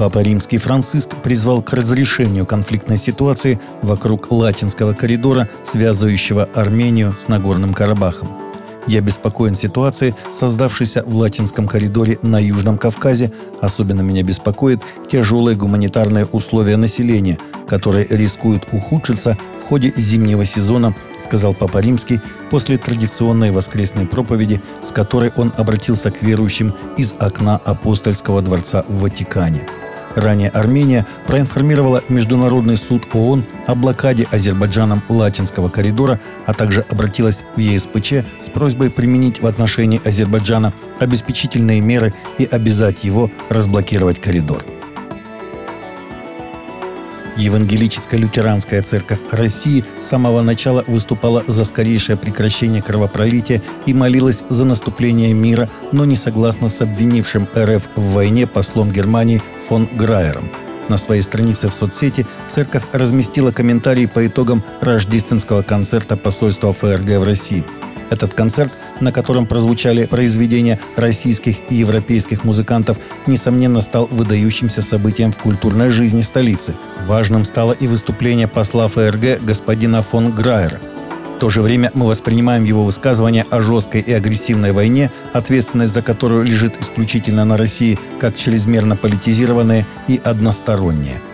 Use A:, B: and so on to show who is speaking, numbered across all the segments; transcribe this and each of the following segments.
A: Папа Римский Франциск призвал к разрешению конфликтной ситуации вокруг Латинского коридора, связывающего Армению с Нагорным Карабахом. Я беспокоен ситуацией, создавшейся в Латинском коридоре на Южном Кавказе. Особенно меня беспокоит тяжелые гуманитарные условия населения, которые рискуют ухудшиться в ходе зимнего сезона, сказал Папа Римский после традиционной воскресной проповеди, с которой он обратился к верующим из окна апостольского дворца в Ватикане. Ранее Армения проинформировала Международный суд ООН о блокаде Азербайджаном Латинского коридора, а также обратилась в ЕСПЧ с просьбой применить в отношении Азербайджана обеспечительные меры и обязать его разблокировать коридор. Евангелическая лютеранская церковь России с самого начала выступала за скорейшее прекращение кровопролития и молилась за наступление мира, но не согласна с обвинившим РФ в войне послом Германии фон Грайером. На своей странице в соцсети церковь разместила комментарии по итогам рождественского концерта посольства ФРГ в России – этот концерт, на котором прозвучали произведения российских и европейских музыкантов, несомненно стал выдающимся событием в культурной жизни столицы. Важным стало и выступление посла ФРГ господина фон Грайера. В то же время мы воспринимаем его высказывание о жесткой и агрессивной войне, ответственность за которую лежит исключительно на России, как чрезмерно политизированные и односторонние –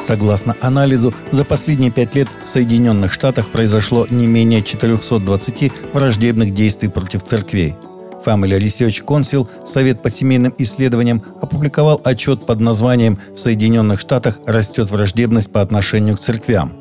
A: Согласно анализу, за последние пять лет в Соединенных Штатах произошло не менее 420 враждебных действий против церквей. Family Research Council, Совет по семейным исследованиям, опубликовал отчет под названием «В Соединенных Штатах растет враждебность по отношению к церквям».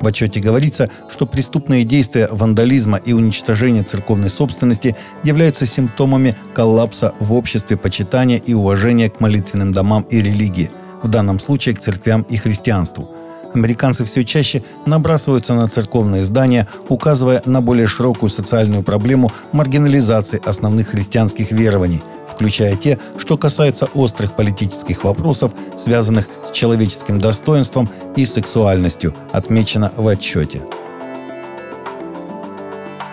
A: В отчете говорится, что преступные действия вандализма и уничтожения церковной собственности являются симптомами коллапса в обществе почитания и уважения к молитвенным домам и религии – в данном случае к церквям и христианству. Американцы все чаще набрасываются на церковные здания, указывая на более широкую социальную проблему маргинализации основных христианских верований, включая те, что касаются острых политических вопросов, связанных с человеческим достоинством и сексуальностью, отмечено в отчете.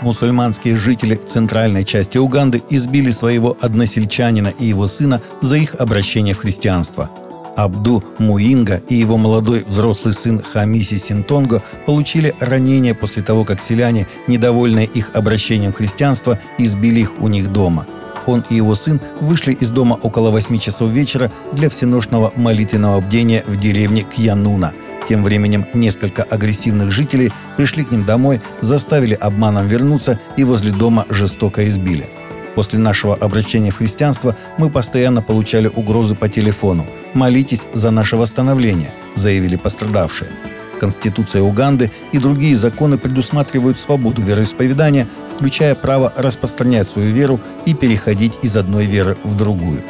A: Мусульманские жители центральной части Уганды избили своего односельчанина и его сына за их обращение в христианство – Абду Муинга и его молодой взрослый сын Хамиси Синтонго получили ранения после того, как селяне, недовольные их обращением в христианство, избили их у них дома. Он и его сын вышли из дома около 8 часов вечера для всеношного молитвенного бдения в деревне Кьянуна. Тем временем несколько агрессивных жителей пришли к ним домой, заставили обманом вернуться и возле дома жестоко избили. После нашего обращения в христианство мы постоянно получали угрозы по телефону. «Молитесь за наше восстановление», – заявили пострадавшие. Конституция Уганды и другие законы предусматривают свободу вероисповедания, включая право распространять свою веру и переходить из одной веры в другую.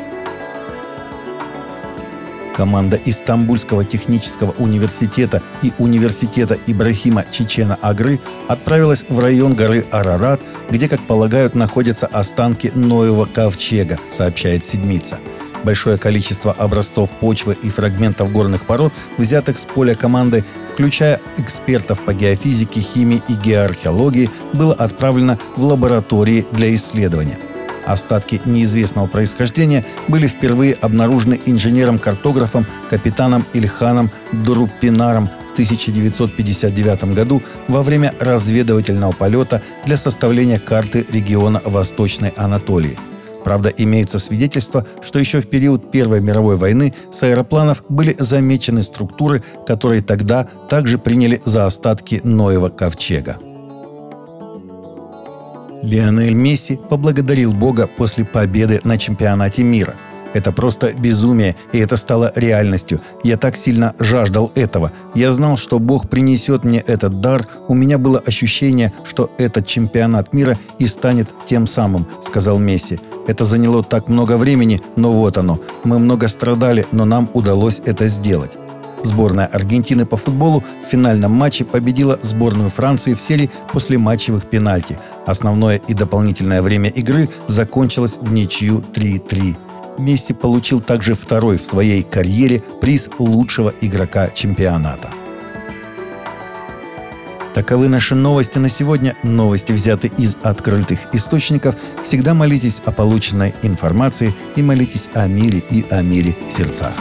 A: Команда из технического университета и университета Ибрахима Чечена Агры отправилась в район горы Арарат, где, как полагают, находятся останки Ноева ковчега, сообщает Седмица. Большое количество образцов почвы и фрагментов горных пород, взятых с поля команды, включая экспертов по геофизике, химии и геоархеологии, было отправлено в лаборатории для исследования – Остатки неизвестного происхождения были впервые обнаружены инженером-картографом капитаном Ильханом Дуруппинаром в 1959 году во время разведывательного полета для составления карты региона Восточной Анатолии. Правда, имеются свидетельства, что еще в период Первой мировой войны с аэропланов были замечены структуры, которые тогда также приняли за остатки Ноева ковчега. Лионель Месси поблагодарил Бога после победы на чемпионате мира. Это просто безумие, и это стало реальностью. Я так сильно жаждал этого. Я знал, что Бог принесет мне этот дар. У меня было ощущение, что этот чемпионат мира и станет тем самым, сказал Месси. Это заняло так много времени, но вот оно. Мы много страдали, но нам удалось это сделать. Сборная Аргентины по футболу в финальном матче победила сборную Франции в серии после матчевых пенальти. Основное и дополнительное время игры закончилось в ничью 3-3. Месси получил также второй в своей карьере приз лучшего игрока чемпионата. Таковы наши новости на сегодня. Новости взяты из открытых источников. Всегда молитесь о полученной информации и молитесь о мире и о мире в сердцах.